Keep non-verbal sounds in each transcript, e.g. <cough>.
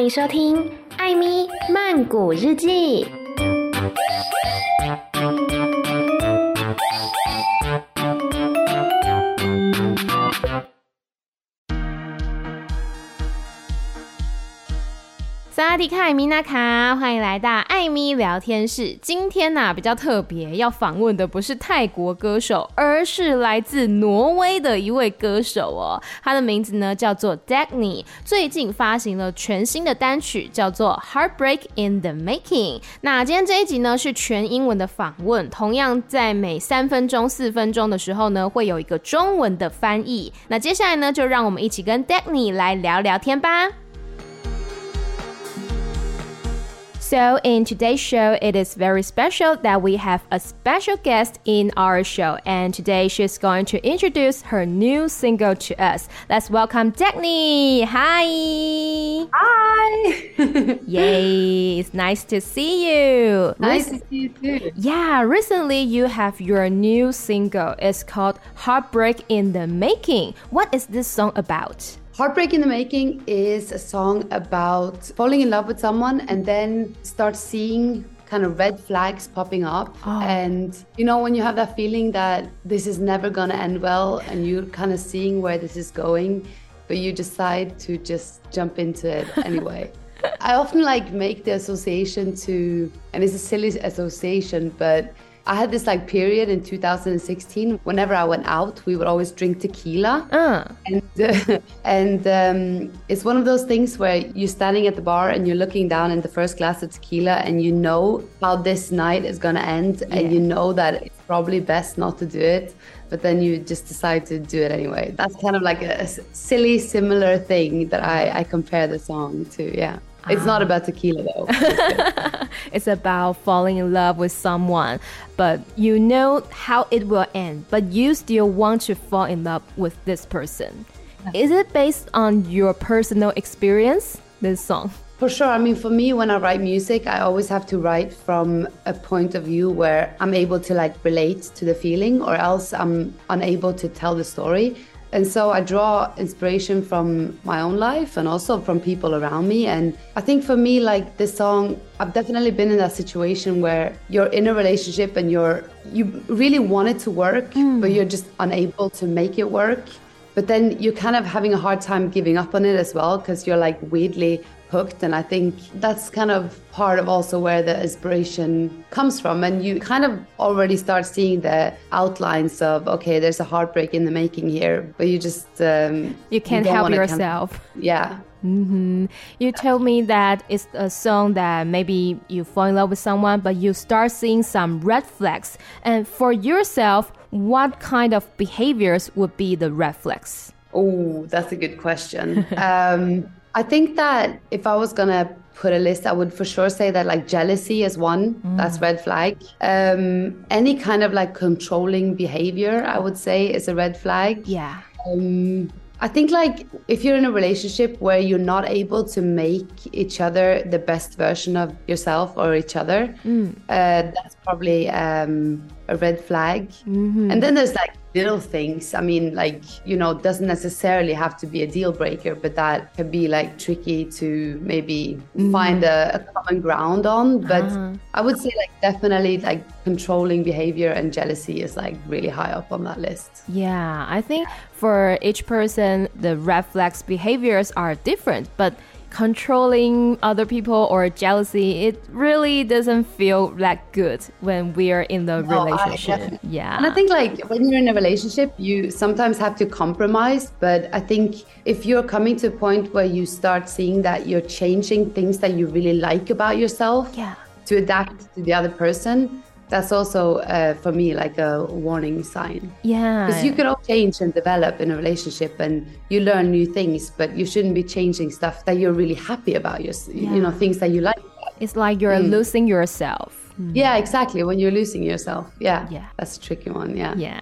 欢迎收听《艾咪曼谷日记》。阿迪卡米娜卡，欢迎来到艾米聊天室。今天呢比较特别，要访问的不是泰国歌手，而是来自挪威的一位歌手哦。他的名字呢叫做 Dagny，最近发行了全新的单曲，叫做《Heartbreak in the Making》。那今天这一集呢是全英文的访问，同样在每三分钟、四分钟的时候呢会有一个中文的翻译。那接下来呢就让我们一起跟 Dagny 来聊聊天吧。So, in today's show, it is very special that we have a special guest in our show, and today she's going to introduce her new single to us. Let's welcome Dagny. Hi. Hi. <laughs> Yay, it's nice to see you. Nice to see you too. Yeah, recently you have your new single. It's called Heartbreak in the Making. What is this song about? Heartbreak in the Making is a song about falling in love with someone and then start seeing kind of red flags popping up. Oh. And you know, when you have that feeling that this is never gonna end well and you're kind of seeing where this is going, but you decide to just jump into it <laughs> anyway. I often like make the association to, and it's a silly association, but I had this like period in 2016. Whenever I went out, we would always drink tequila, uh. and uh, <laughs> and um, it's one of those things where you're standing at the bar and you're looking down in the first glass of tequila, and you know how this night is gonna end, yeah. and you know that it's probably best not to do it, but then you just decide to do it anyway. That's kind of like a, a silly, similar thing that I, I compare the song to. Yeah. It's not about tequila though. <laughs> it's about falling in love with someone, but you know how it will end, but you still want to fall in love with this person. Is it based on your personal experience, this song? For sure. I mean, for me, when I write music, I always have to write from a point of view where I'm able to like relate to the feeling, or else I'm unable to tell the story. And so I draw inspiration from my own life and also from people around me. And I think for me, like this song, I've definitely been in that situation where you're in a relationship and you're you really want it to work, mm. but you're just unable to make it work. But then you're kind of having a hard time giving up on it as well because you're like weirdly hooked. And I think that's kind of part of also where the inspiration comes from. And you kind of already start seeing the outlines of, okay, there's a heartbreak in the making here, but you just. Um, you can't you help yourself. Of, yeah. Mm-hmm. You told me that it's a song that maybe you fall in love with someone, but you start seeing some red flags. And for yourself, what kind of behaviors would be the red flags? Oh, that's a good question. <laughs> um, I think that if I was gonna put a list, I would for sure say that like jealousy is one. Mm. That's red flag. Um, any kind of like controlling behavior, I would say, is a red flag. Yeah. Um, I think like if you're in a relationship where you're not able to make each other the best version of yourself or each other, mm. uh, that's probably um, a red flag. Mm-hmm. And then there's like little things. I mean, like, you know, doesn't necessarily have to be a deal breaker, but that can be like tricky to maybe mm. find a, a, common ground on. But uh-huh. I would say, like, definitely like controlling behavior and jealousy is like really high up on that list. Yeah, I think for each person, the red flags behaviors are different, but controlling other people or jealousy, it really doesn't feel that good when we are in the oh, no, relationship. yeah. And I think like when you're in a relationship, you sometimes have to compromise. But I think if you're coming to a point where you start seeing that you're changing things that you really like about yourself yeah. to adapt to the other person, that's also uh, for me like a warning sign. Yeah. Because you can all change and develop in a relationship and you learn new things, but you shouldn't be changing stuff that you're really happy about, your, yeah. you know, things that you like. It's like you're mm. losing yourself. Mm. Yeah, exactly. When you're losing yourself. Yeah. Yeah. That's a tricky one. Yeah. Yeah.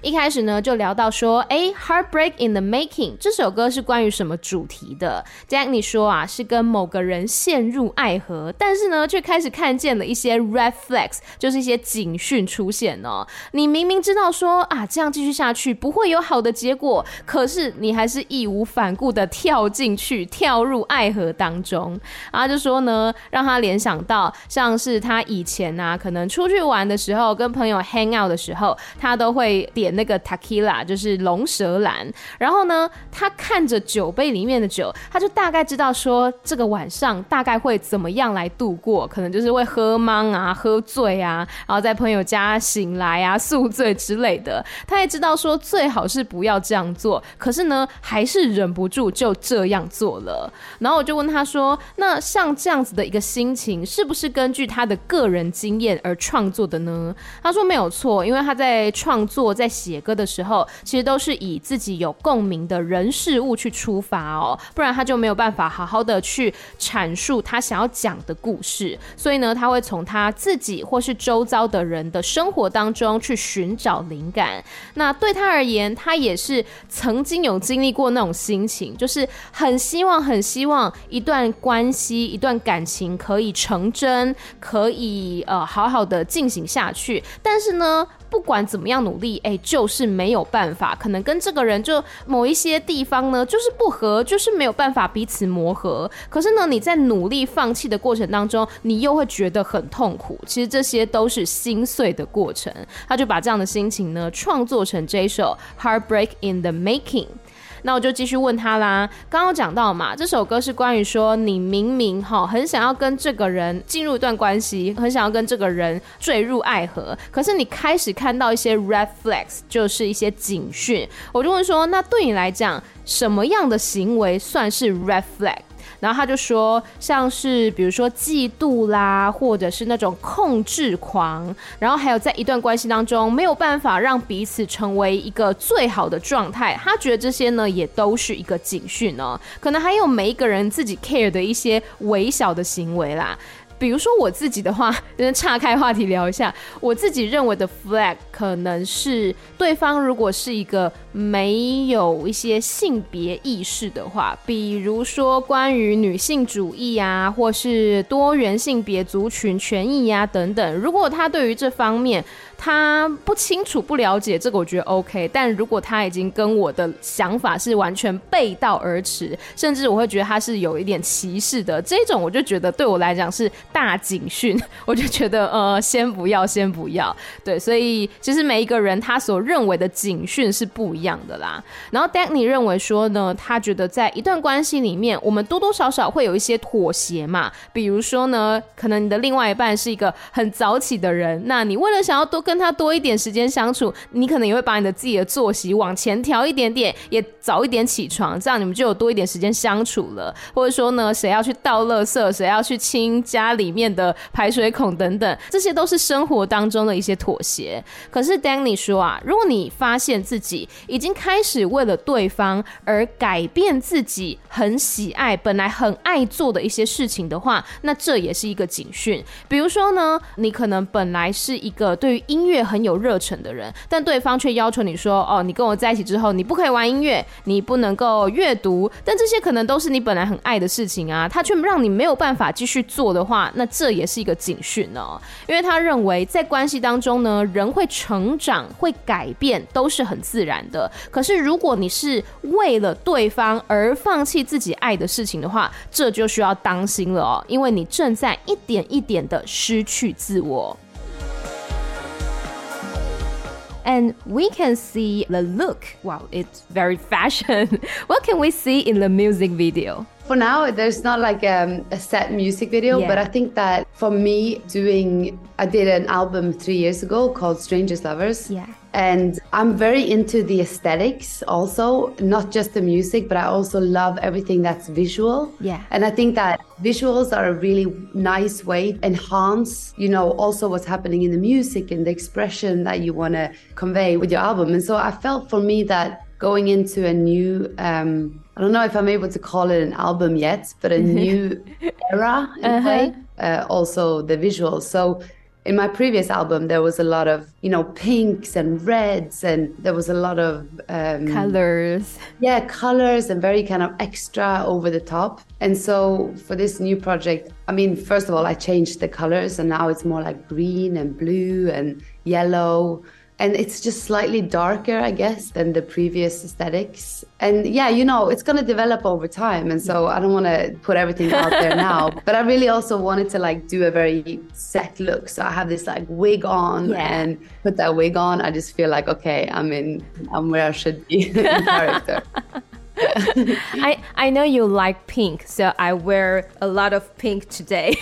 一开始呢，就聊到说，哎，Heartbreak in the Making 这首歌是关于什么主题的？Danny 说啊，是跟某个人陷入爱河，但是呢，却开始看见了一些 red flags，就是一些警讯出现哦。你明明知道说啊，这样继续下去不会有好的结果，可是你还是义无反顾的跳进去，跳入爱河当中。然后就说呢，让他联想到像是他以前啊，可能出去玩的时候，跟朋友 hang out 的时候，他都会点。那个 tequila 就是龙舌兰，然后呢，他看着酒杯里面的酒，他就大概知道说这个晚上大概会怎么样来度过，可能就是会喝懵啊、喝醉啊，然后在朋友家醒来啊、宿醉之类的。他也知道说最好是不要这样做，可是呢，还是忍不住就这样做了。然后我就问他说：“那像这样子的一个心情，是不是根据他的个人经验而创作的呢？”他说：“没有错，因为他在创作在。”写歌的时候，其实都是以自己有共鸣的人事物去出发哦，不然他就没有办法好好的去阐述他想要讲的故事。所以呢，他会从他自己或是周遭的人的生活当中去寻找灵感。那对他而言，他也是曾经有经历过那种心情，就是很希望、很希望一段关系、一段感情可以成真，可以呃好好的进行下去。但是呢，不管怎么样努力，哎，就是没有办法。可能跟这个人就某一些地方呢，就是不合，就是没有办法彼此磨合。可是呢，你在努力放弃的过程当中，你又会觉得很痛苦。其实这些都是心碎的过程。他就把这样的心情呢，创作成这一首《Heartbreak in the Making》。那我就继续问他啦。刚刚讲到嘛，这首歌是关于说你明明哈很想要跟这个人进入一段关系，很想要跟这个人坠入爱河，可是你开始看到一些 red flags，就是一些警讯。我就问说，那对你来讲，什么样的行为算是 red flag？然后他就说，像是比如说嫉妒啦，或者是那种控制狂，然后还有在一段关系当中没有办法让彼此成为一个最好的状态，他觉得这些呢也都是一个警讯哦。可能还有每一个人自己 care 的一些微小的行为啦。比如说我自己的话，先 <laughs> 岔开话题聊一下。我自己认为的 flag 可能是对方如果是一个没有一些性别意识的话，比如说关于女性主义啊，或是多元性别族群权益呀等等，如果他对于这方面，他不清楚、不了解这个，我觉得 OK。但如果他已经跟我的想法是完全背道而驰，甚至我会觉得他是有一点歧视的这种，我就觉得对我来讲是大警讯。我就觉得呃，先不要，先不要。对，所以其实每一个人他所认为的警讯是不一样的啦。然后 Danny 认为说呢，他觉得在一段关系里面，我们多多少少会有一些妥协嘛。比如说呢，可能你的另外一半是一个很早起的人，那你为了想要多跟他多一点时间相处，你可能也会把你的自己的作息往前调一点点，也早一点起床，这样你们就有多一点时间相处了。或者说呢，谁要去倒垃圾，谁要去清家里面的排水孔等等，这些都是生活当中的一些妥协。可是 Danny 说啊，如果你发现自己已经开始为了对方而改变自己很喜爱、本来很爱做的一些事情的话，那这也是一个警讯。比如说呢，你可能本来是一个对于音乐很有热忱的人，但对方却要求你说：“哦，你跟我在一起之后，你不可以玩音乐，你不能够阅读。”但这些可能都是你本来很爱的事情啊，他却让你没有办法继续做的话，那这也是一个警讯哦。因为他认为在关系当中呢，人会成长、会改变都是很自然的。可是如果你是为了对方而放弃自己爱的事情的话，这就需要当心了哦，因为你正在一点一点的失去自我。and we can see the look. Wow, it's very fashion. what can we see in the music video? For now, there's not like um, a set music video, yeah. but I think that for me, doing, I did an album three years ago called Strangers Lovers. Yeah. And I'm very into the aesthetics also, not just the music, but I also love everything that's visual. Yeah. And I think that visuals are a really nice way to enhance, you know, also what's happening in the music and the expression that you want to convey with your album. And so I felt for me that going into a new um, I don't know if I'm able to call it an album yet, but a new <laughs> era in uh-huh. a way. Uh, also the visuals. So in my previous album, there was a lot of, you know, pinks and reds, and there was a lot of um, colors. Yeah, colors and very kind of extra over the top. And so for this new project, I mean, first of all, I changed the colors, and now it's more like green and blue and yellow and it's just slightly darker i guess than the previous aesthetics. And yeah you know it's going to develop over time. And so i don't want to put everything out there <laughs> now but i really also wanted to like do a very set look. So i have this like wig on yeah. and put that wig on. I just feel like okay i'm in i'm where i should be <laughs> in character. <laughs> I I know you like pink, so I wear a lot of pink today.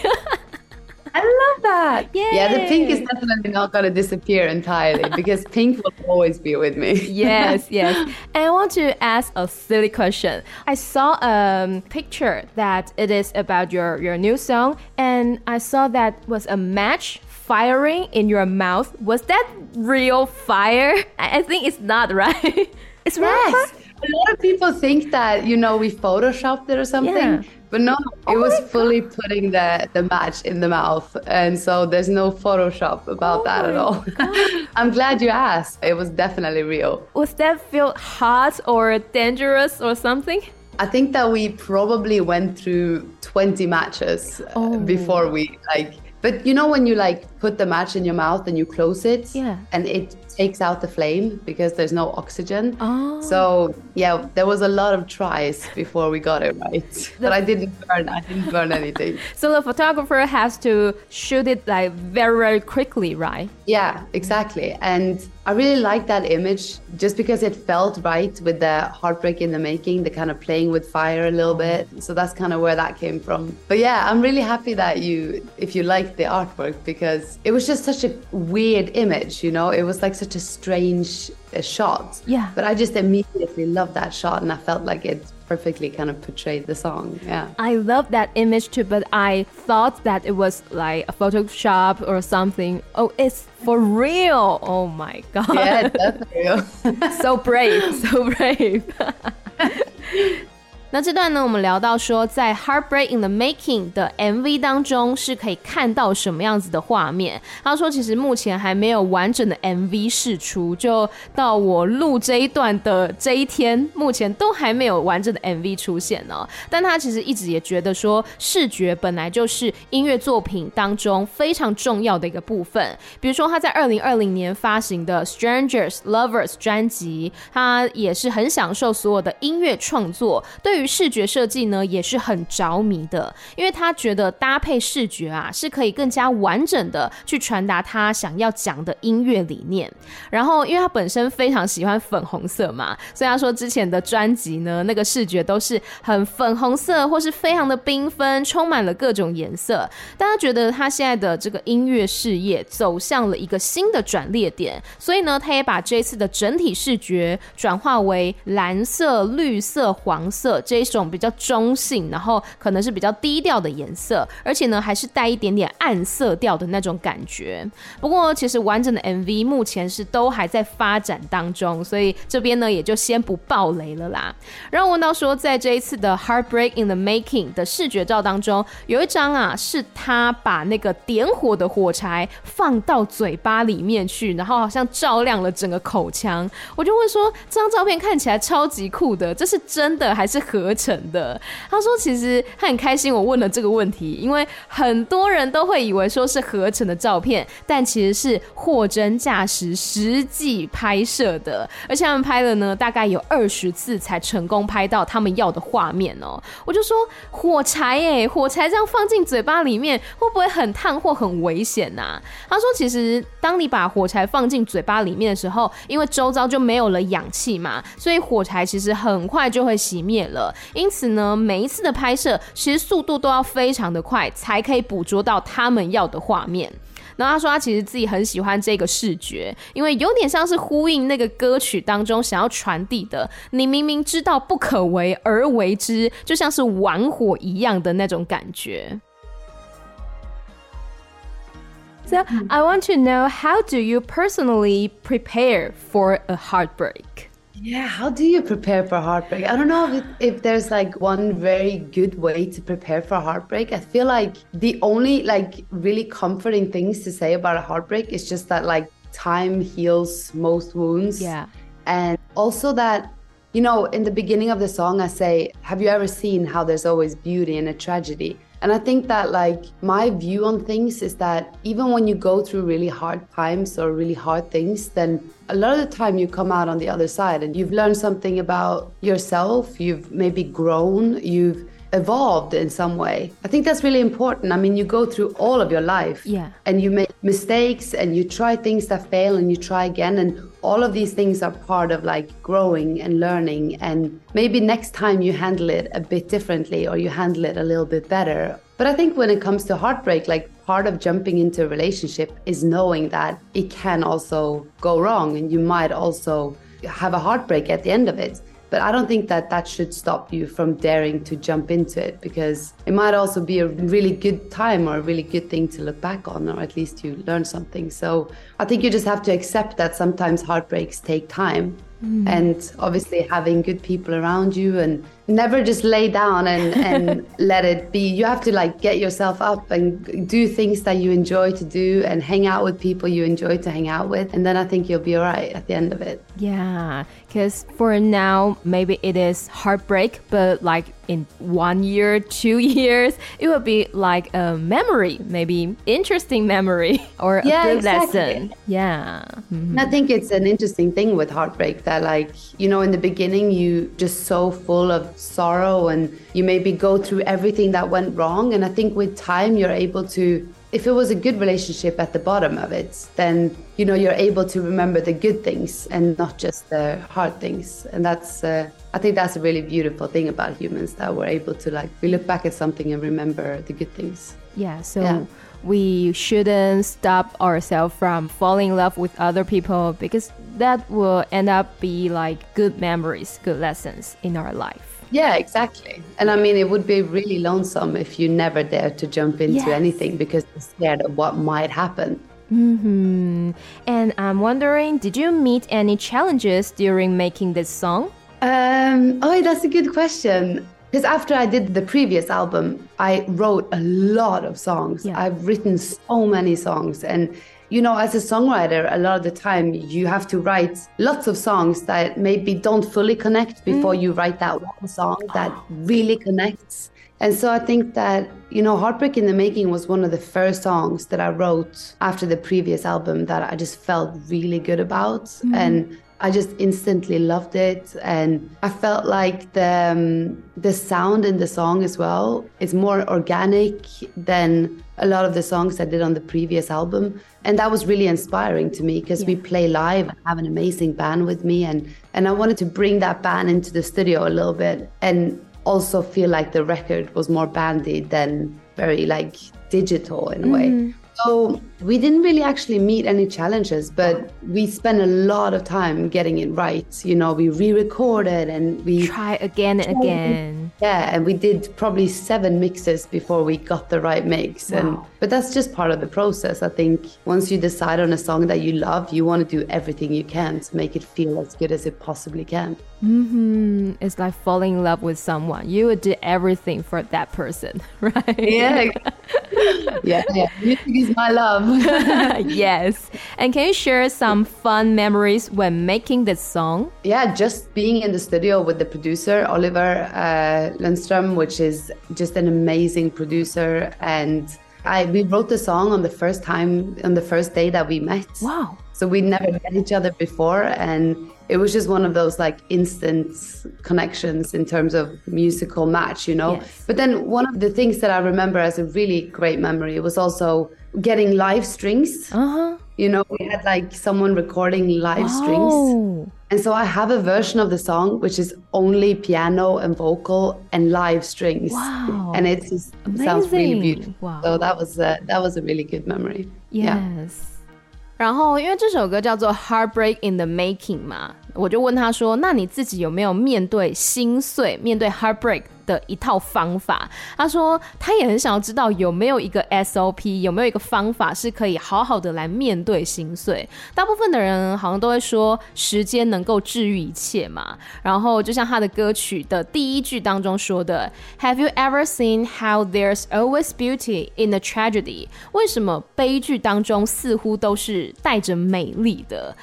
I love that. Yay. Yeah, the pink is definitely not going to disappear entirely <laughs> because pink will always be with me. yes, <laughs> yes. And I want to ask a silly question. I saw a picture that it is about your, your new song, and I saw that was a match firing in your mouth. Was that real fire? I think it's not, <laughs> right? it's yes. A lot of people think that, you know, we photoshopped it or something. Yeah. But no, oh it was fully God. putting the, the match in the mouth. And so there's no Photoshop about oh that at oh all. <laughs> I'm glad you asked. It was definitely real. Was that feel hot or dangerous or something? I think that we probably went through 20 matches uh, oh. before we like but you know when you like put the match in your mouth and you close it yeah. and it takes out the flame because there's no oxygen. Oh. So yeah, there was a lot of tries before we got it right. The <laughs> but I didn't burn. I didn't burn anything. <laughs> so the photographer has to shoot it like very very quickly, right? Yeah, exactly. And I really like that image just because it felt right with the heartbreak in the making, the kind of playing with fire a little bit. So that's kind of where that came from. But yeah, I'm really happy that you, if you liked the artwork, because it was just such a weird image, you know? It was like such a strange uh, shot. Yeah. But I just immediately loved that shot and I felt like it perfectly kind of portrayed the song. Yeah. I love that image too, but I thought that it was like a Photoshop or something. Oh, it's for real. Oh my god. Yeah, that's <laughs> real. so brave, so brave. <laughs> 那这段呢，我们聊到说，在《Heartbreak in the Making》的 MV 当中是可以看到什么样子的画面。他说，其实目前还没有完整的 MV 释出，就到我录这一段的这一天，目前都还没有完整的 MV 出现呢。但他其实一直也觉得说，视觉本来就是音乐作品当中非常重要的一个部分。比如说他在二零二零年发行的《Strangers Lovers》专辑，他也是很享受所有的音乐创作。对于视觉设计呢也是很着迷的，因为他觉得搭配视觉啊是可以更加完整的去传达他想要讲的音乐理念。然后，因为他本身非常喜欢粉红色嘛，所以他说之前的专辑呢那个视觉都是很粉红色或是非常的缤纷，充满了各种颜色。但他觉得他现在的这个音乐事业走向了一个新的转捩点，所以呢，他也把这次的整体视觉转化为蓝色、绿色、黄色这。这种比较中性，然后可能是比较低调的颜色，而且呢还是带一点点暗色调的那种感觉。不过其实完整的 MV 目前是都还在发展当中，所以这边呢也就先不爆雷了啦。然后问到说，在这一次的 Heartbreak in the Making 的视觉照当中，有一张啊是他把那个点火的火柴放到嘴巴里面去，然后好像照亮了整个口腔。我就问说，这张照片看起来超级酷的，这是真的还是？合成的，他说其实他很开心我问了这个问题，因为很多人都会以为说是合成的照片，但其实是货真价实实际拍摄的，而且他们拍了呢大概有二十次才成功拍到他们要的画面哦。我就说火柴哎，火柴这样放进嘴巴里面会不会很烫或很危险呐？他说其实当你把火柴放进嘴巴里面的时候，因为周遭就没有了氧气嘛，所以火柴其实很快就会熄灭了。因此呢，每一次的拍摄其实速度都要非常的快，才可以捕捉到他们要的画面。然后他说，他其实自己很喜欢这个视觉，因为有点像是呼应那个歌曲当中想要传递的：你明明知道不可为而为之，就像是玩火一样的那种感觉。So I want to know how do you personally prepare for a heartbreak? Yeah, how do you prepare for heartbreak? I don't know if, if there's like one very good way to prepare for heartbreak. I feel like the only like really comforting things to say about a heartbreak is just that like time heals most wounds. Yeah. And also that, you know, in the beginning of the song, I say, Have you ever seen how there's always beauty in a tragedy? And I think that, like, my view on things is that even when you go through really hard times or really hard things, then a lot of the time you come out on the other side and you've learned something about yourself, you've maybe grown, you've evolved in some way. I think that's really important. I mean, you go through all of your life Yeah. and you make mistakes and you try things that fail and you try again and all of these things are part of like growing and learning and maybe next time you handle it a bit differently or you handle it a little bit better but i think when it comes to heartbreak like part of jumping into a relationship is knowing that it can also go wrong and you might also have a heartbreak at the end of it but I don't think that that should stop you from daring to jump into it because it might also be a really good time or a really good thing to look back on, or at least you learn something. So I think you just have to accept that sometimes heartbreaks take time. Mm. And obviously, having good people around you and never just lay down and, <laughs> and let it be. You have to like get yourself up and do things that you enjoy to do and hang out with people you enjoy to hang out with. And then I think you'll be all right at the end of it. Yeah, because for now, maybe it is heartbreak, but like in one year, two <laughs> years, it will be like a memory, maybe interesting memory <laughs> or a Yeah, good exactly. lesson. Yeah. Mhm. And I think it's an interesting thing with heartbreak that, like, you know, in the beginning, you just so full of sorrow and you maybe go through everything that went wrong. And I think with time, you're able to, if it was a good relationship at the bottom of it, then, you know, you're able to remember the good things and not just the hard things. And that's, uh, I think that's a really beautiful thing about humans that we're able to, like, we look back at something and remember the good things. Yeah, so Yeah. we shouldn't stop ourselves from falling in love with other people because that will end up be like good memories, good lessons in our life. Yeah, exactly. And I mean, it would be really lonesome if you never dare to jump into Yes. anything because you're scared of what might happen. hmm And I'm wondering, did you meet any challenges during making this song? Um, oh, that's a good question. Because after I did the previous album, I wrote a lot of songs. Yeah. I've written so many songs. And, you know, as a songwriter, a lot of the time you have to write lots of songs that maybe don't fully connect before mm. you write that one song that really connects. And so I think that, you know, Heartbreak in the Making was one of the first songs that I wrote after the previous album that I just felt really good about. Mm. And I just instantly loved it, and I felt like the um, the sound in the song as well is more organic than a lot of the songs I did on the previous album, and that was really inspiring to me because we play live and have an amazing band with me, and and I wanted to bring that band into the studio a little bit, and also feel like the record was more bandy than very like digital in a way. So we didn't really actually meet any challenges, but we spent a lot of time getting it right. You know, we re-recorded and we Try again and again. yeah, and we did probably seven mixes before we got the right mix. And but that's just part of the process. I think once you decide on a song that you love, you want to do everything you can to make it feel as good as it possibly can. hmm It's like falling in love with someone. You would do everything for that person, <laughs> right? Yeah. <laughs> yeah, yeah. Music is my love. <laughs> <laughs> yes. And can you share some fun memories when making this song? yeah, just being in the studio with the producer, Oliver uh, Lundström, which is just an amazing producer. And I we wrote the song on the first time, on the first day that we met. Wow. So we never met each other before. And it was just one of those like instant connections in terms of musical match, you know? Yes. But then one of the things that I remember as a really great memory was also getting live strings. Uh huh. You know, we had like someone recording live strings. Oh. And so I have a version of the song which is only piano and vocal and live strings. Wow. And it just sounds really Amazing. beautiful. Wow. So that was a, that was a really good memory. Yeah. Yes. 然后，因为这首歌叫做《Heartbreak in the Making》嘛， 我就问他说：“那你自己有没有面对心碎、面对 heartbreak？” 的一套方法，他说他也很想要知道有没有一个 SOP，有没有一个方法是可以好好的来面对心碎。大部分的人好像都会说时间能够治愈一切嘛。然后就像他的歌曲的第一句当中说的，Have you ever seen how there's always beauty in a tragedy？为什么悲剧当中似乎都是带着美丽的？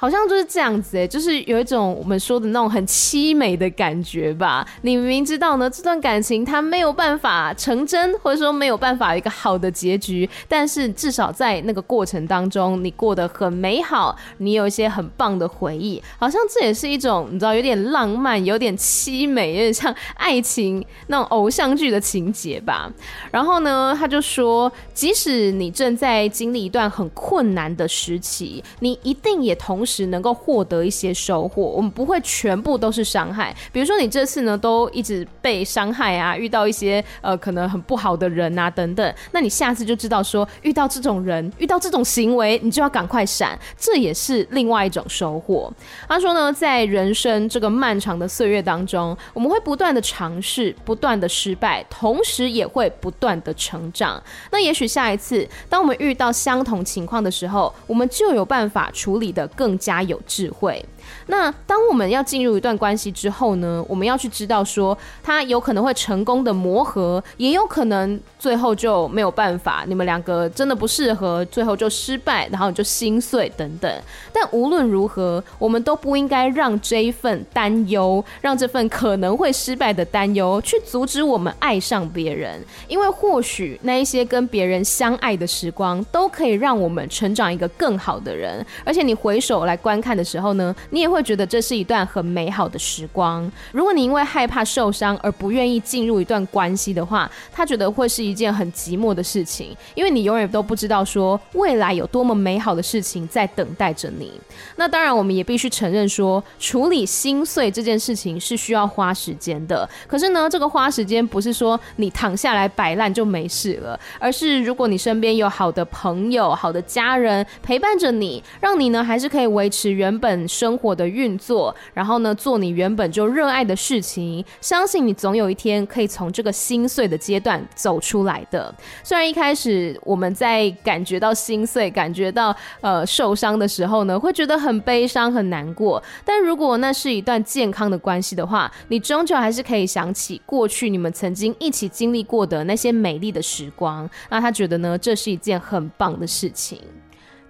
好像就是这样子哎，就是有一种我们说的那种很凄美的感觉吧。你明明知道呢，这段感情它没有办法成真，或者说没有办法有一个好的结局，但是至少在那个过程当中，你过得很美好，你有一些很棒的回忆。好像这也是一种你知道，有点浪漫，有点凄美，有点像爱情那种偶像剧的情节吧。然后呢，他就说，即使你正在经历一段很困难的时期，你一定也同时。时能够获得一些收获，我们不会全部都是伤害。比如说你这次呢都一直被伤害啊，遇到一些呃可能很不好的人啊等等，那你下次就知道说遇到这种人，遇到这种行为，你就要赶快闪，这也是另外一种收获。他说呢，在人生这个漫长的岁月当中，我们会不断的尝试，不断的失败，同时也会不断的成长。那也许下一次，当我们遇到相同情况的时候，我们就有办法处理的更。加有智慧。那当我们要进入一段关系之后呢，我们要去知道说，他有可能会成功的磨合，也有可能最后就没有办法，你们两个真的不适合，最后就失败，然后你就心碎等等。但无论如何，我们都不应该让这一份担忧，让这份可能会失败的担忧，去阻止我们爱上别人。因为或许那一些跟别人相爱的时光，都可以让我们成长一个更好的人。而且你回首来观看的时候呢，你。你也会觉得这是一段很美好的时光。如果你因为害怕受伤而不愿意进入一段关系的话，他觉得会是一件很寂寞的事情，因为你永远都不知道说未来有多么美好的事情在等待着你。那当然，我们也必须承认说，处理心碎这件事情是需要花时间的。可是呢，这个花时间不是说你躺下来摆烂就没事了，而是如果你身边有好的朋友、好的家人陪伴着你，让你呢还是可以维持原本生活活。的运作，然后呢，做你原本就热爱的事情，相信你总有一天可以从这个心碎的阶段走出来的。虽然一开始我们在感觉到心碎、感觉到呃受伤的时候呢，会觉得很悲伤、很难过，但如果那是一段健康的关系的话，你终究还是可以想起过去你们曾经一起经历过的那些美丽的时光。那他觉得呢，这是一件很棒的事情。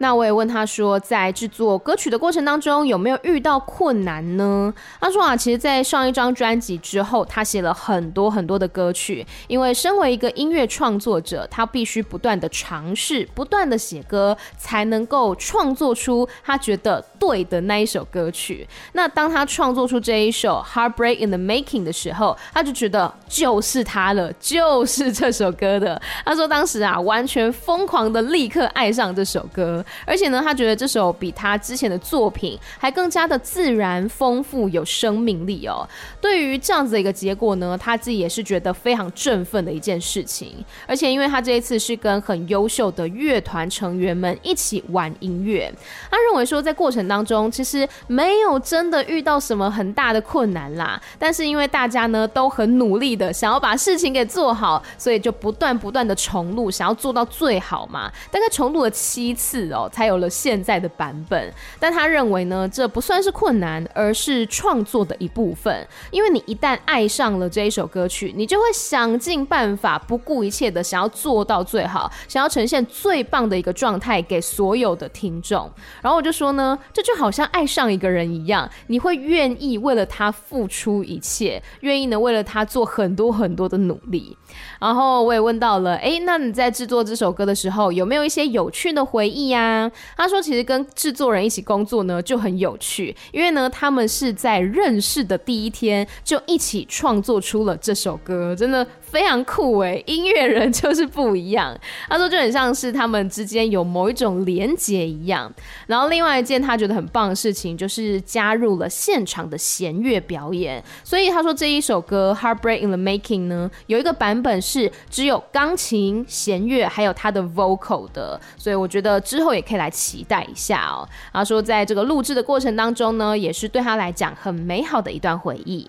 那我也问他说，在制作歌曲的过程当中有没有遇到困难呢？他说啊，其实，在上一张专辑之后，他写了很多很多的歌曲。因为身为一个音乐创作者，他必须不断的尝试，不断的写歌，才能够创作出他觉得对的那一首歌曲。那当他创作出这一首《Heartbreak in the Making》的时候，他就觉得就是他了，就是这首歌的。他说当时啊，完全疯狂的立刻爱上这首歌。而且呢，他觉得这首比他之前的作品还更加的自然、丰富、有生命力哦。对于这样子的一个结果呢，他自己也是觉得非常振奋的一件事情。而且，因为他这一次是跟很优秀的乐团成员们一起玩音乐，他认为说在过程当中其实没有真的遇到什么很大的困难啦。但是因为大家呢都很努力的想要把事情给做好，所以就不断不断的重录，想要做到最好嘛。大概重录了七次哦。才有了现在的版本，但他认为呢，这不算是困难，而是创作的一部分。因为你一旦爱上了这一首歌曲，你就会想尽办法，不顾一切的想要做到最好，想要呈现最棒的一个状态给所有的听众。然后我就说呢，这就好像爱上一个人一样，你会愿意为了他付出一切，愿意呢为了他做很多很多的努力。然后我也问到了，哎，那你在制作这首歌的时候，有没有一些有趣的回忆呀？他说，其实跟制作人一起工作呢就很有趣，因为呢他们是在认识的第一天就一起创作出了这首歌，真的。非常酷哎，音乐人就是不一样。他说就很像是他们之间有某一种连结一样。然后另外一件他觉得很棒的事情就是加入了现场的弦乐表演。所以他说这一首歌《Heartbreak in the Making》呢，有一个版本是只有钢琴、弦乐还有他的 vocal 的。所以我觉得之后也可以来期待一下哦。然后说，在这个录制的过程当中呢，也是对他来讲很美好的一段回忆。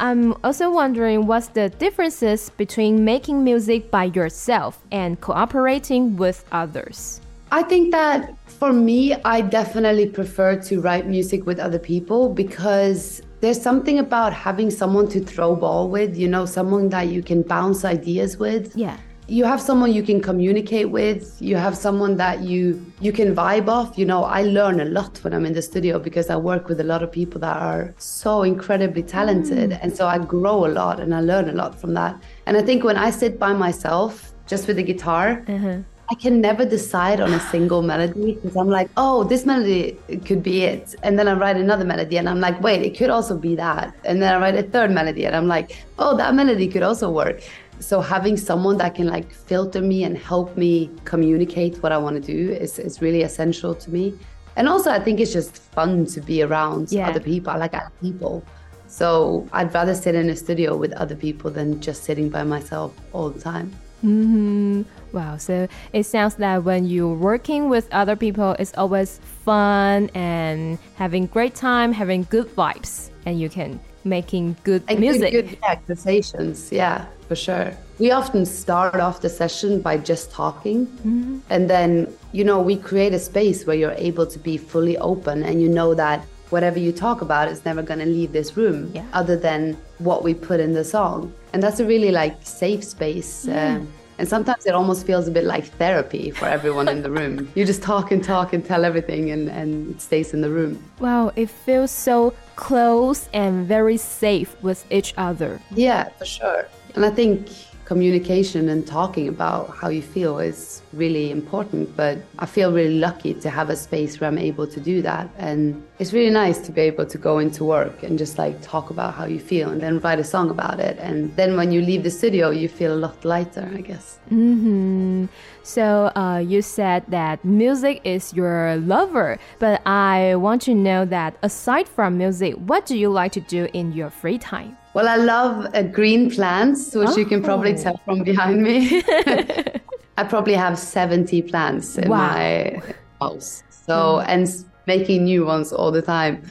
I'm also wondering what's the differences between making music by yourself and cooperating with others. I think that for me, I definitely prefer to write music with other people because there's something about having someone to throw ball with, you know, someone that you can bounce ideas with. Yeah you have someone you can communicate with you have someone that you you can vibe off you know i learn a lot when i'm in the studio because i work with a lot of people that are so incredibly talented mm. and so i grow a lot and i learn a lot from that and i think when i sit by myself just with the guitar mm-hmm. I can never decide on a single melody because I'm like, oh, this melody could be it. And then I write another melody and I'm like, wait, it could also be that. And then I write a third melody and I'm like, oh, that melody could also work so having someone that can like filter me and help me communicate what I want to do is, is really essential to me. And also, I think it's just fun to be around yeah. other people. I like other people. So I'd rather sit in a studio with other people than just sitting by myself all the time. Mm-hmm. Wow. So it sounds that when you're working with other people, it's always fun and having great time, having good vibes, and you can making good and music. Good, good yeah, conversations. Yeah for sure. We often start off the session by just talking. Mm-hmm. And then, you know, we create a space where you're able to be fully open and you know that whatever you talk about is never going to leave this room yeah. other than what we put in the song. And that's a really like safe space. Mm. And sometimes it almost feels a bit like therapy for everyone in the <laughs> room. You just talk and talk and tell everything, and, and it stays in the room. Wow, it feels so close and very safe with each other. Yeah, for sure. And I think communication and talking about how you feel is really important. But I feel really lucky to have a space where I'm able to do that. And it's really nice to be able to go into work and just like talk about how you feel and then write a song about it. And then when you leave the studio, you feel a lot lighter, I guess. Mm-hmm. So uh, you said that music is your lover, but I want to know that aside from music, what do you like to do in your free time? Well, I love uh, green plants, which oh. you can probably oh. tell from behind me. <laughs> I probably have 70 plants in wow. my house. So, mm. and making new ones all the time.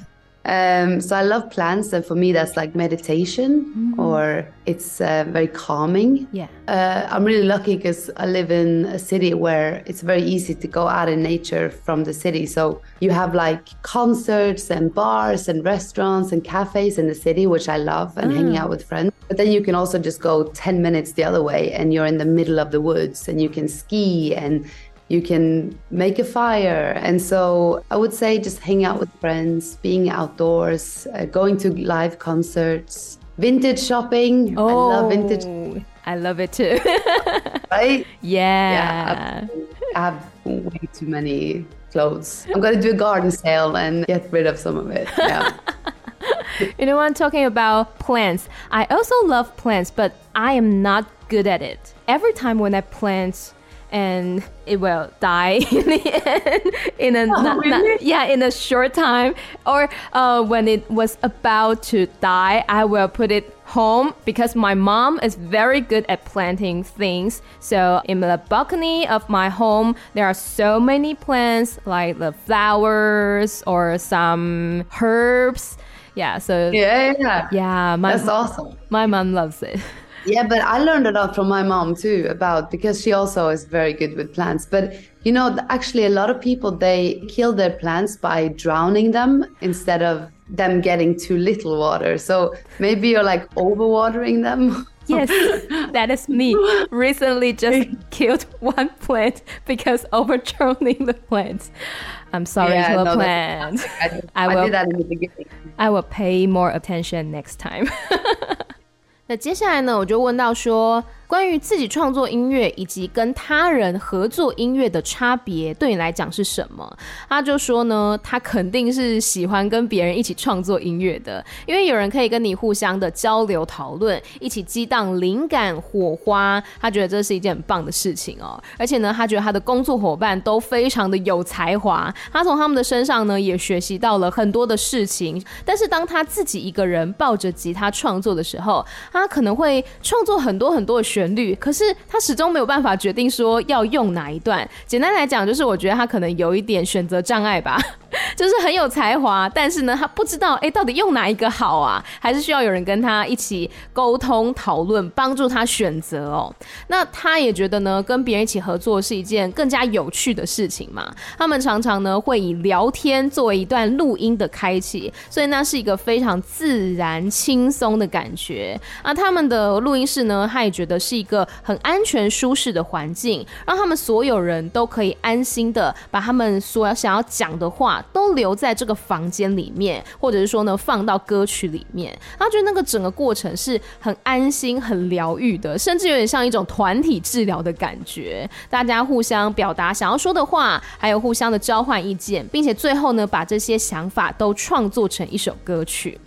Um, so I love plants, and for me, that's like meditation, mm. or it's uh, very calming. Yeah, uh, I'm really lucky because I live in a city where it's very easy to go out in nature from the city. So you have like concerts and bars and restaurants and cafes in the city, which I love, and mm. hanging out with friends. But then you can also just go 10 minutes the other way, and you're in the middle of the woods, and you can ski and you can make a fire. And so I would say just hang out with friends, being outdoors, uh, going to live concerts, vintage shopping. Oh, I love vintage. I love it too. <laughs> right? Yeah. Yeah. I have way too many clothes. I'm going to do a garden sale and get rid of some of it. Yeah. <laughs> you know, I'm talking about plants. I also love plants, but I am not good at it. Every time when I plant and it will die <laughs> in the end in a oh, not, really? not, yeah in a short time. Or uh, when it was about to die i will put it home because my mom is very good at planting things. So in the balcony of my home there are so many plants like the flowers or some herbs. Yeah so yeah yeah. Yeah my, that's awesome. my mom loves it <laughs> Yeah, but I learned a lot from my mom too about because she also is very good with plants. But you know, actually, a lot of people they kill their plants by drowning them instead of them getting too little water. So maybe you're like overwatering them. <laughs> Yes, that is me. Recently, just <laughs> killed one plant because overdrowning the plants. I'm sorry yeah, to the no, plant. I, I, will, I did that in the beginning. I will pay more attention next time. <laughs> 那接下来呢，我就问到说。关于自己创作音乐以及跟他人合作音乐的差别，对你来讲是什么？他就说呢，他肯定是喜欢跟别人一起创作音乐的，因为有人可以跟你互相的交流讨论，一起激荡灵感火花。他觉得这是一件很棒的事情哦。而且呢，他觉得他的工作伙伴都非常的有才华，他从他们的身上呢也学习到了很多的事情。但是当他自己一个人抱着吉他创作的时候，他可能会创作很多很多的旋律，可是他始终没有办法决定说要用哪一段。简单来讲，就是我觉得他可能有一点选择障碍吧。<laughs> 就是很有才华，但是呢，他不知道哎，到底用哪一个好啊？还是需要有人跟他一起沟通讨论，帮助他选择哦。那他也觉得呢，跟别人一起合作是一件更加有趣的事情嘛。他们常常呢会以聊天作为一段录音的开启，所以那是一个非常自然轻松的感觉。啊，他们的录音室呢，他也觉得是一个很安全舒适的环境，让他们所有人都可以安心的把他们所想要讲的话。都留在这个房间里面，或者是说呢，放到歌曲里面。他觉得那个整个过程是很安心、很疗愈的，甚至有点像一种团体治疗的感觉。大家互相表达想要说的话，还有互相的交换意见，并且最后呢，把这些想法都创作成一首歌曲。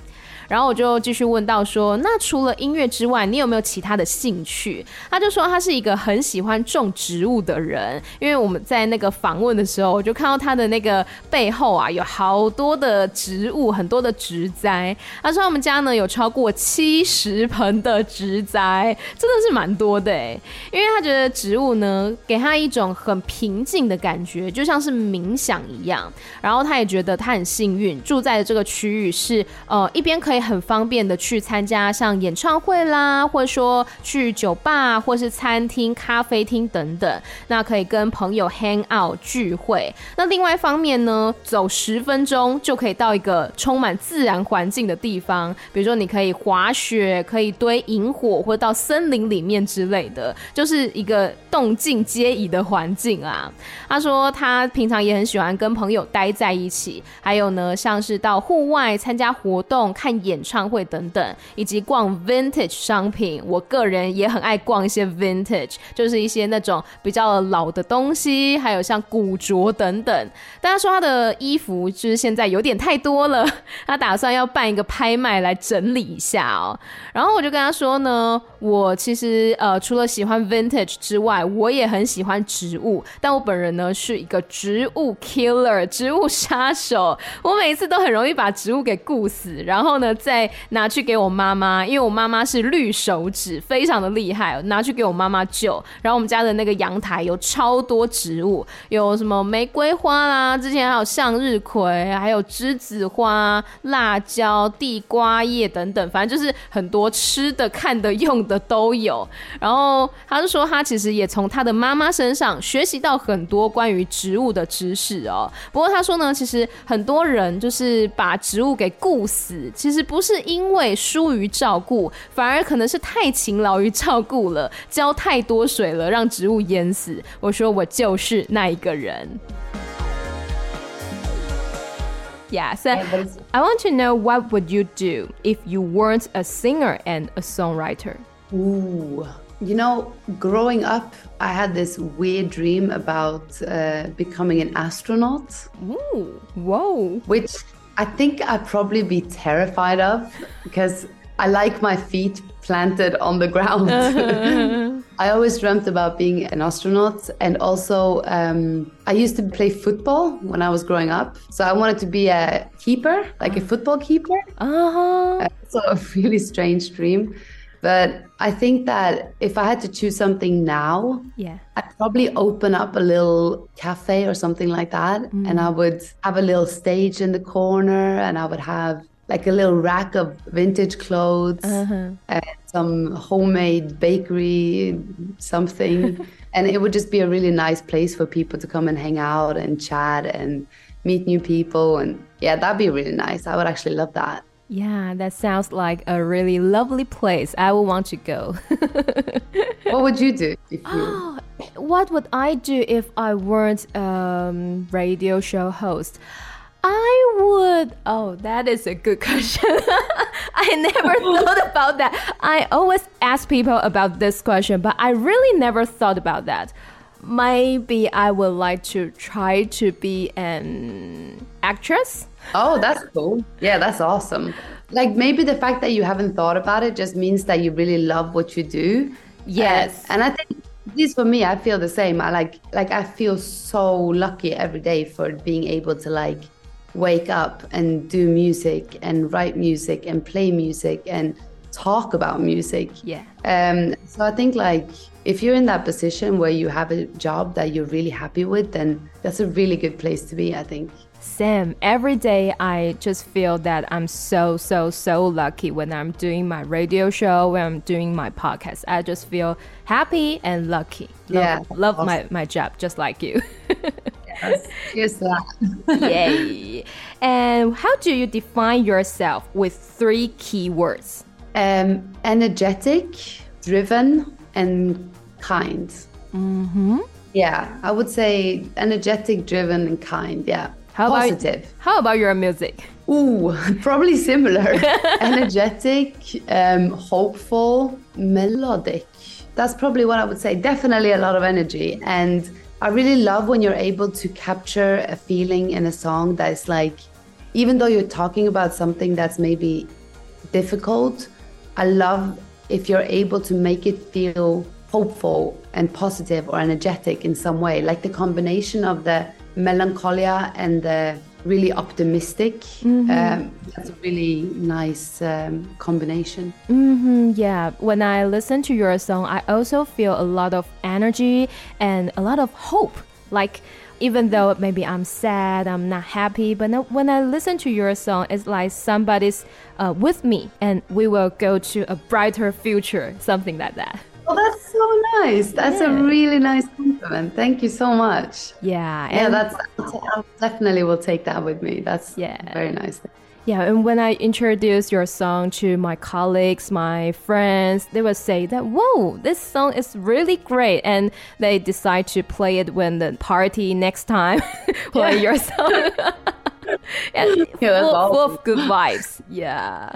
然后我就继续问到说，那除了音乐之外，你有没有其他的兴趣？他就说他是一个很喜欢种植物的人，因为我们在那个访问的时候，我就看到他的那个背后啊，有好多的植物，很多的植栽。他说他们家呢有超过七十盆的植栽，真的是蛮多的哎，因为他觉得植物呢给他一种很平静的感觉，就像是冥想一样。然后他也觉得他很幸运，住在的这个区域是呃一边可以。很方便的去参加像演唱会啦，或者说去酒吧或是餐厅、咖啡厅等等，那可以跟朋友 hang out 聚会。那另外一方面呢，走十分钟就可以到一个充满自然环境的地方，比如说你可以滑雪，可以堆萤火，或者到森林里面之类的，就是一个动静皆宜的环境啊。他说他平常也很喜欢跟朋友待在一起，还有呢，像是到户外参加活动、看演。唱会等等，以及逛 vintage 商品，我个人也很爱逛一些 vintage，就是一些那种比较老的东西，还有像古着等等。大家说他的衣服就是现在有点太多了，<laughs> 他打算要办一个拍卖来整理一下哦。然后我就跟他说呢，我其实呃除了喜欢 vintage 之外，我也很喜欢植物，但我本人呢是一个植物 killer，植物杀手，我每次都很容易把植物给顾死，然后呢。再拿去给我妈妈，因为我妈妈是绿手指，非常的厉害，拿去给我妈妈救。然后我们家的那个阳台有超多植物，有什么玫瑰花啦，之前还有向日葵，还有栀子花、辣椒、地瓜叶等等，反正就是很多吃的、看的、用的都有。然后他就说，他其实也从他的妈妈身上学习到很多关于植物的知识哦。不过他说呢，其实很多人就是把植物给顾死，其实。不是因为疏于照顾，反而可能是太勤劳于照顾了，浇太多水了，让植物淹死。我说我就是那一个人。Yeah, so I want to know what would you do if you weren't a singer and a songwriter? Ooh. You know, growing up, I had this weird dream about uh, becoming an astronaut. Ooh, whoa. Which I think I'd probably be terrified of because I like my feet planted on the ground. <laughs> I always dreamt about being an astronaut, and also um, I used to play football when I was growing up. So I wanted to be a keeper, like a football keeper. Uh-huh. So a <laughs> really strange dream. But I think that if I had to choose something now, yeah, I'd probably open up a little cafe or something like that. Mm. And I would have a little stage in the corner and I would have like a little rack of vintage clothes uh-huh. and some homemade bakery, something. <laughs> and it would just be a really nice place for people to come and hang out and chat and meet new people. And yeah, that'd be really nice. I would actually love that. Yeah, that sounds like a really lovely place. I would want to go. <laughs> what would you do if you? Oh, <gasps> what would I do if I weren't a um, radio show host? I would. Oh, that is a good <laughs> question. I never <laughs> thought about that. I always ask people about this question, but I really never thought about that. Maybe I would like to try to be an actress Oh, that's cool. Yeah, that's awesome. Like maybe the fact that you haven't thought about it just means that you really love what you do. Yes. And, and I think this for me, I feel the same. I like like I feel so lucky every day for being able to like wake up and do music and write music and play music and talk about music. Yeah. Um, so I think like if you're in that position where you have a job that you're really happy with, then that's a really good place to be, I think. Same. Every day I just feel that I'm so, so, so lucky when I'm doing my radio show, when I'm doing my podcast. I just feel happy and lucky. Love, Yeah, Love awesome. my, my job just like you. Yes. Here's <laughs> that. Yay. And how do you define yourself with three keywords? um, energetic, driven, and kind. Mm-hmm. Yeah, I would say energetic, driven, and kind. Yeah. How about- How about your music? Ooh, <laughs> probably similar. <laughs> Energetic, um, hopeful, melodic. That's probably what I would say. Definitely a lot of energy. And I really love when you're able to capture a feeling in a song that is like, even though you're talking about something that's maybe difficult, I love if you're able to make it feel hopeful and positive or energetic in some way. Like the combination of the melancholia and the really optimistic. Um, that's a really nice um, combination. Mm, yeah, when I listen to your song, I also feel a lot of energy and a lot of hope. Like, even though maybe I'm sad, I'm not happy, but when I listen to your song, it's like somebody's uh, with me and we will go to a brighter future, something like that. Oh, that's so nice. That's Yeah. a really nice compliment. Thank you so much. Yeah, Yeah, and that's I definitely will take that with me. That's Yeah. very nice. Yeah, and when I introduce your song to my colleagues, my friends, they will say that, whoa, this song is really great. And they decide to play it when the party next time <laughs> play your song. <laughs> yeah, full, full of good vibes. Yeah.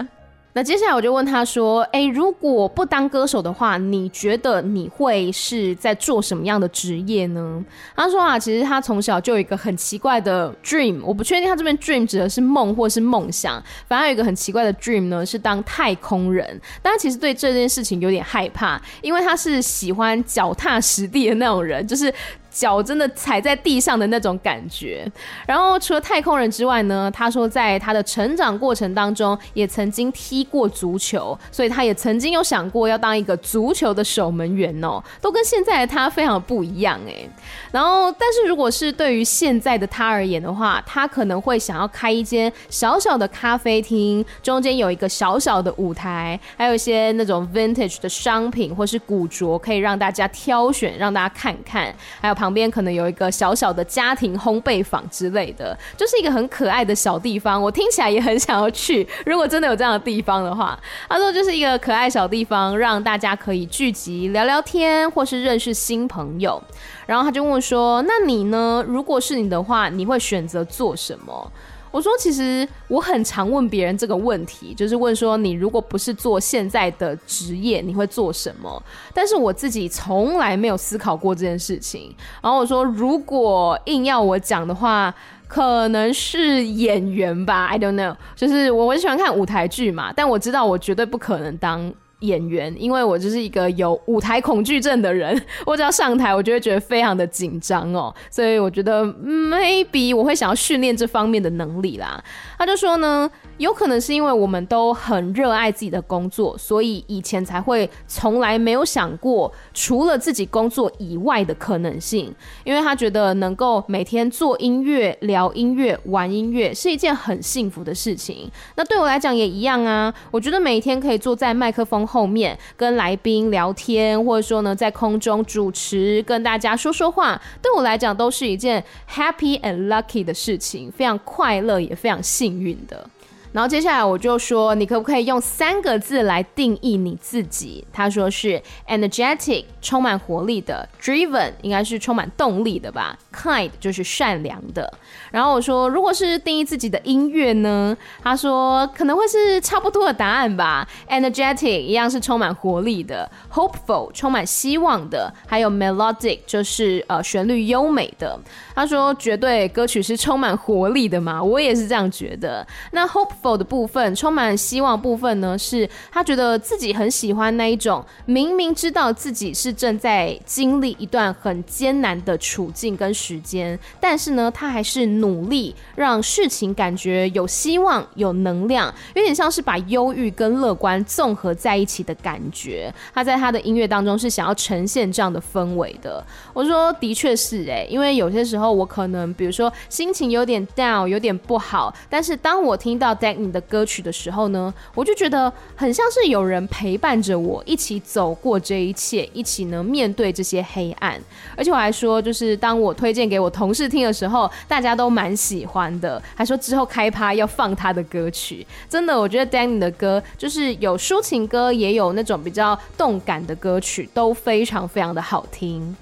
那接下来我就问他说：“哎，如果不当歌手的话，你觉得你会是在做什么样的职业呢？”他说啊，其实他从小就有一个很奇怪的 dream，我不确定他这边 dream 指的是梦或是梦想，反正有一个很奇怪的 dream 呢，是当太空人。但他其实对这件事情有点害怕，因为他是喜欢脚踏实地的那种人，就是。脚真的踩在地上的那种感觉。然后除了太空人之外呢，他说在他的成长过程当中，也曾经踢过足球，所以他也曾经有想过要当一个足球的守门员哦，都跟现在的他非常不一样哎。然后，但是如果是对于现在的他而言的话，他可能会想要开一间小小的咖啡厅，中间有一个小小的舞台，还有一些那种 vintage 的商品或是古着，可以让大家挑选，让大家看看。还有旁旁边可能有一个小小的家庭烘焙坊之类的，就是一个很可爱的小地方。我听起来也很想要去。如果真的有这样的地方的话，他说就是一个可爱小地方，让大家可以聚集聊聊天，或是认识新朋友。然后他就问我说：“那你呢？如果是你的话，你会选择做什么？”我说：“其实我很常问别人这个问题，就是问说你如果不是做现在的职业，你会做什么？但是我自己从来没有思考过这件事情。然后我说，如果硬要我讲的话，可能是演员吧，I don't know。就是我很喜欢看舞台剧嘛，但我知道我绝对不可能当。”演员，因为我就是一个有舞台恐惧症的人，<laughs> 我只要上台，我就会觉得非常的紧张哦，所以我觉得 maybe 我会想要训练这方面的能力啦。他就说呢，有可能是因为我们都很热爱自己的工作，所以以前才会从来没有想过除了自己工作以外的可能性，因为他觉得能够每天做音乐、聊音乐、玩音乐是一件很幸福的事情。那对我来讲也一样啊，我觉得每天可以坐在麦克风后面跟来宾聊天，或者说呢在空中主持跟大家说说话，对我来讲都是一件 happy and lucky 的事情，非常快乐也非常幸运的。然后接下来我就说，你可不可以用三个字来定义你自己？他说是 energetic，充满活力的；driven，应该是充满动力的吧；kind，就是善良的。然后我说，如果是定义自己的音乐呢？他说可能会是差不多的答案吧。energetic 一样是充满活力的；hopeful 充满希望的；还有 melodic 就是呃旋律优美的。他说绝对歌曲是充满活力的嘛，我也是这样觉得。那 hopeful 的部分，充满希望部分呢，是他觉得自己很喜欢那一种，明明知道自己是正在经历一段很艰难的处境跟时间，但是呢，他还是努力让事情感觉有希望、有能量，有点像是把忧郁跟乐观综合在一起的感觉。他在他的音乐当中是想要呈现这样的氛围的。我说的确是哎，因为有些时候我可能比如说心情有点 down，有点不好，但是当我听到 Danny 的歌曲的时候呢，我就觉得很像是有人陪伴着我一起走过这一切，一起呢面对这些黑暗。而且我还说，就是当我推荐给我同事听的时候，大家都蛮喜欢的，还说之后开趴要放他的歌曲。真的，我觉得 Danny 的歌就是有抒情歌，也有那种比较动感的歌曲，都非常非常的好听。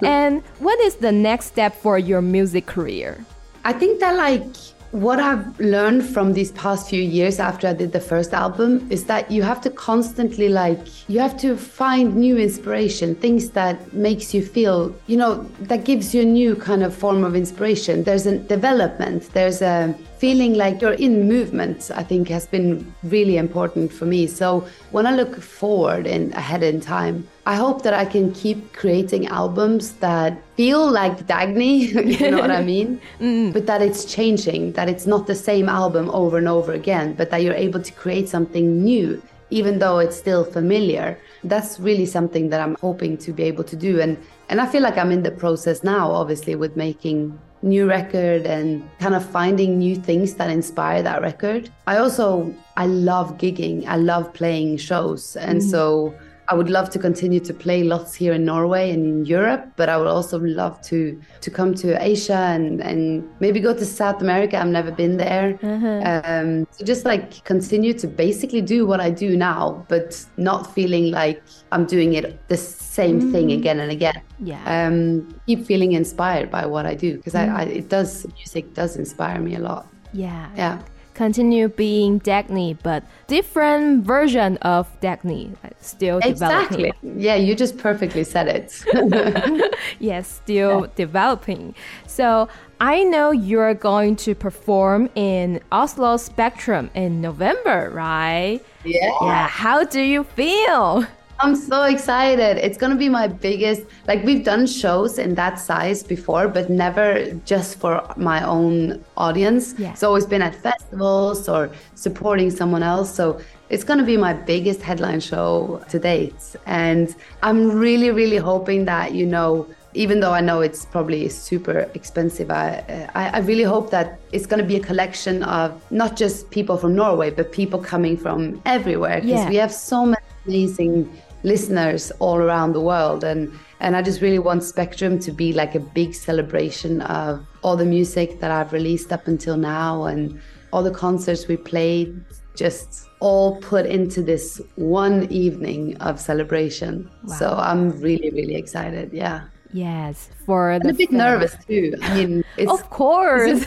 Hmm. And what is the next step for your music career? I think that like what I've learned from these past few years after I did the first album is that you have to constantly like you have to find new inspiration, things that makes you feel, you know, that gives you a new kind of form of inspiration. There's a development, there's a feeling like you're in movement, I think has been really important for me. So when I look forward and ahead in time, I hope that I can keep creating albums that feel like Dagny, <laughs> you know what I <laughs> mean? Mm. But that it's changing, that it's not the same album over and over again, but that you're able to create something new, even though it's still familiar. That's really something that I'm hoping to be able to do. And and I feel like I'm in the process now, obviously, with making new record and kind of finding new things that inspire that record. I also I love gigging. I love playing shows. And mm. so I would love to continue to play lots here in Norway and in Europe, but I would also love to to come to Asia and, and maybe go to South America. I've never been there. Uh-huh. Um, so just like continue to basically do what I do now, but not feeling like I'm doing it the same mm. thing again and again. Yeah. Um, keep feeling inspired by what I do because mm. I, I it does music does inspire me a lot. Yeah. Yeah continue being Dagny, but different version of Dagny, still exactly. developing. Yeah, you just perfectly said it. <laughs> <laughs> yes, still yeah. developing. So I know you're going to perform in Oslo Spektrum in November, right? Yeah. Yeah. How do you feel? I'm so excited. It's going to be my biggest, like, we've done shows in that size before, but never just for my own audience. Yeah. It's always been at festivals or supporting someone else. So it's going to be my biggest headline show to date. And I'm really, really hoping that, you know, even though I know it's probably super expensive, I, I, I really hope that it's going to be a collection of not just people from Norway, but people coming from everywhere because yeah. we have so many amazing listeners all around the world and and I just really want Spektrum to be like a big celebration of all the music that I've released up until now and all the concerts we played just all put into this one evening of celebration. Wow. So I'm really really excited. Yeah. Yes, for I'm the a bit film. nervous too. I mean, it's, of course,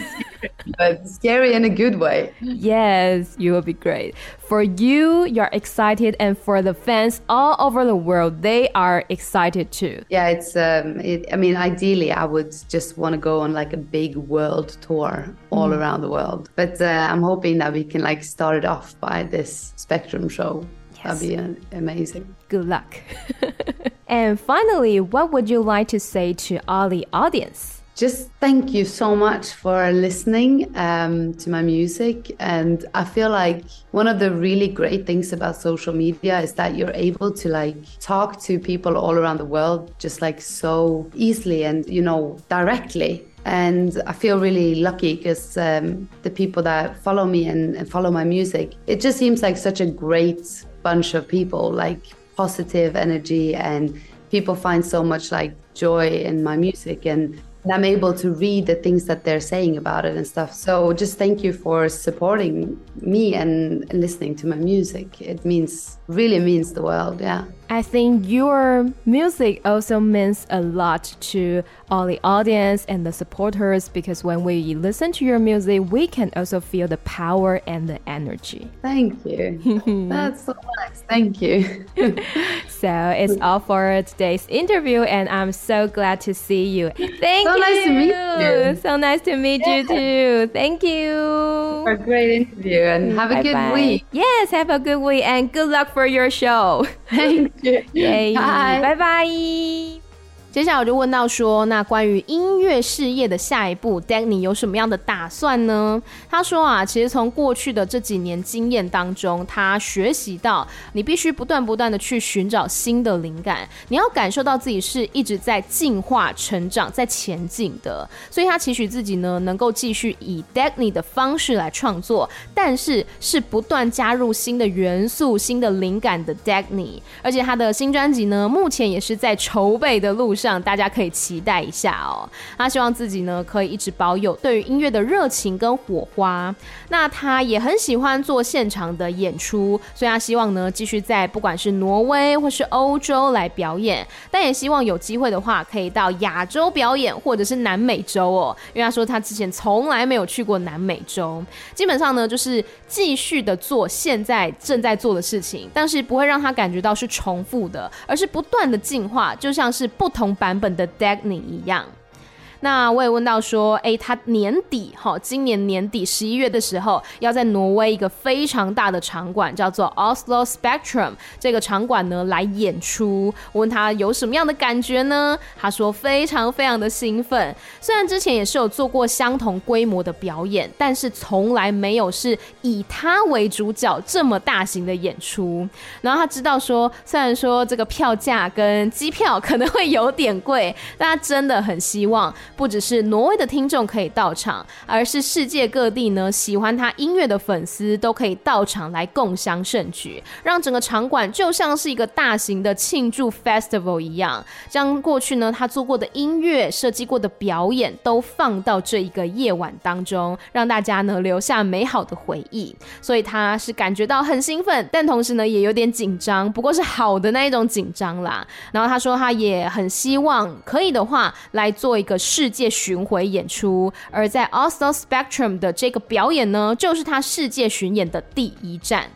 but scary in a good way. Yes, you will be great. For you, you're excited, and for the fans all over the world, they are excited too. Yeah, it's. Um, it, I mean, ideally, I would just want to go on like a big world tour all mm. around the world. But uh, I'm hoping that we can like start it off by this Spektrum show. Yes. That'd be uh, amazing. Good luck. <laughs> and finally, what would you like to say to all the audience? Just thank you so much for listening um, to my music. And I feel like one of the really great things about social media is that you're able to like talk to people all around the world just like so easily and, you know, directly and I feel really lucky because um, the people that follow me and, and, follow my music, it just seems like such a great bunch of people, like positive energy, and people find so much like joy in my music, and, and I'm able to read the things that they're saying about it and stuff. So just thank you for supporting me and listening to my music. It means really means the world. Yeah. I think your music also means a lot to all the audience and the supporters because when we listen to your music, we can also feel the power and the energy. Thank you. <laughs> That's so nice. Thank you. <laughs> so it's all for today's interview, and I'm so glad to see you. Thank so you. So nice to meet you. So nice to meet yeah. you too. Thank you. For a great interview, and have a bye good bye. week. Yes, have a good week, and good luck for your show. Thank 耶耶拜拜。接下来我就问到说，那关于音乐事业的下一步，Danny 有什么样的打算呢？他说啊，其实从过去的这几年经验当中，他学习到你必须不断不断的去寻找新的灵感，你要感受到自己是一直在进化、成长、在前进的。所以他期许自己呢，能够继续以 Danny 的方式来创作，但是是不断加入新的元素、新的灵感的 Danny。而且他的新专辑呢，目前也是在筹备的路上。上大家可以期待一下哦。他希望自己呢可以一直保有对于音乐的热情跟火花。那他也很喜欢做现场的演出，所以他希望呢继续在不管是挪威或是欧洲来表演，但也希望有机会的话可以到亚洲表演或者是南美洲哦。因为他说他之前从来没有去过南美洲，基本上呢就是继续的做现在正在做的事情，但是不会让他感觉到是重复的，而是不断的进化，就像是不同。版本的 Dagny 一样。那我也问到说，哎，他年底哈，今年年底十一月的时候，要在挪威一个非常大的场馆，叫做 Oslo Spectrum 这个场馆呢来演出。我问他有什么样的感觉呢？他说非常非常的兴奋。虽然之前也是有做过相同规模的表演，但是从来没有是以他为主角这么大型的演出。然后他知道说，虽然说这个票价跟机票可能会有点贵，但他真的很希望。不只是挪威的听众可以到场，而是世界各地呢喜欢他音乐的粉丝都可以到场来共襄盛举，让整个场馆就像是一个大型的庆祝 festival 一样，将过去呢他做过的音乐、设计过的表演都放到这一个夜晚当中，让大家呢留下美好的回忆。所以他是感觉到很兴奋，但同时呢也有点紧张，不过是好的那一种紧张啦。然后他说他也很希望可以的话来做一个世。界巡回演出，而在 Oslo Spectrum 的这个表演呢，就是他世界巡演的第一站。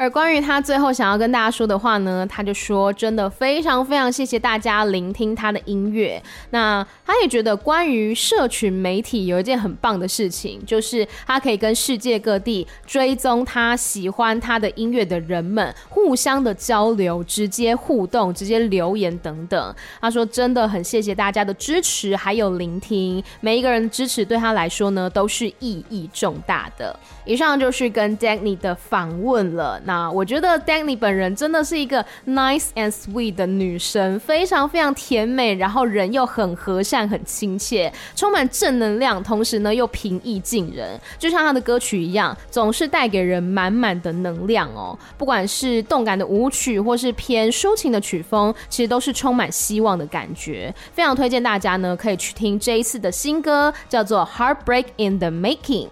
而关于他最后想要跟大家说的话呢，他就说：“真的非常非常谢谢大家聆听他的音乐。那他也觉得，关于社群媒体有一件很棒的事情，就是他可以跟世界各地追踪他喜欢他的音乐的人们互相的交流、直接互动、直接留言等等。他说，真的很谢谢大家的支持还有聆听，每一个人的支持对他来说呢，都是意义重大的。以上就是跟 Danny 的访问了。”那我觉得 Danny 本人真的是一个 nice and sweet 的女生，非常非常甜美，然后人又很和善、很亲切，充满正能量，同时呢又平易近人，就像她的歌曲一样，总是带给人满满的能量哦。不管是动感的舞曲，或是偏抒情的曲风，其实都是充满希望的感觉。非常推荐大家呢可以去听这一次的新歌，叫做《Heartbreak in the Making》。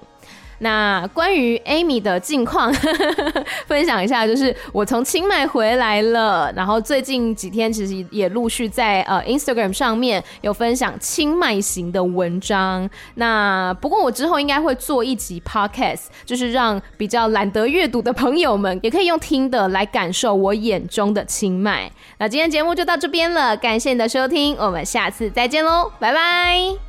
那关于 Amy 的近况，<laughs> 分享一下，就是我从清迈回来了，然后最近几天其实也陆续在呃 Instagram 上面有分享清迈行的文章。那不过我之后应该会做一集 Podcast，就是让比较懒得阅读的朋友们也可以用听的来感受我眼中的清迈。那今天节目就到这边了，感谢你的收听，我们下次再见喽，拜拜。